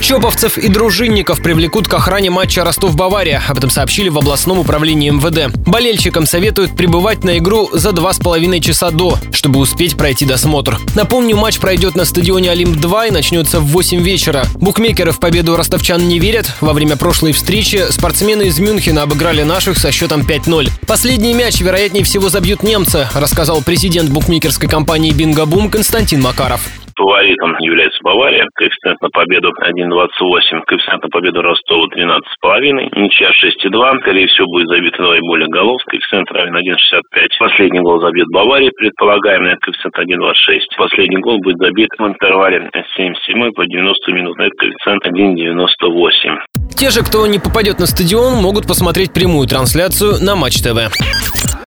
Чоповцев и дружинников привлекут к охране матча Ростов-Бавария. Об этом сообщили в областном управлении МВД. Болельщикам советуют прибывать на игру за два с половиной часа до, чтобы успеть пройти досмотр. Напомню, матч пройдет на стадионе Олимп-2 и начнется в 8 вечера. Букмекеры в победу ростовчан не верят. Во время прошлой встречи спортсмены из Мюнхена обыграли наших со счетом 5-0. Последний мяч, вероятнее всего, забьют немцы, рассказал президент букмекерской компании «Бингобум» Константин Макаров. Фаворитом является Бавария. Коэффициент на победу 1,28. Коэффициент на победу Ростова 13,5. Ничья 6,2. Скорее всего, будет забито более голов. Коэффициент равен 1,65. Последний гол забьет Бавария. Предполагаемый коэффициент 1,26. Последний гол будет забит в интервале 7-7 по 90 минут. Это коэффициент 1,98. Те же, кто не попадет на стадион, могут посмотреть прямую трансляцию на Матч ТВ.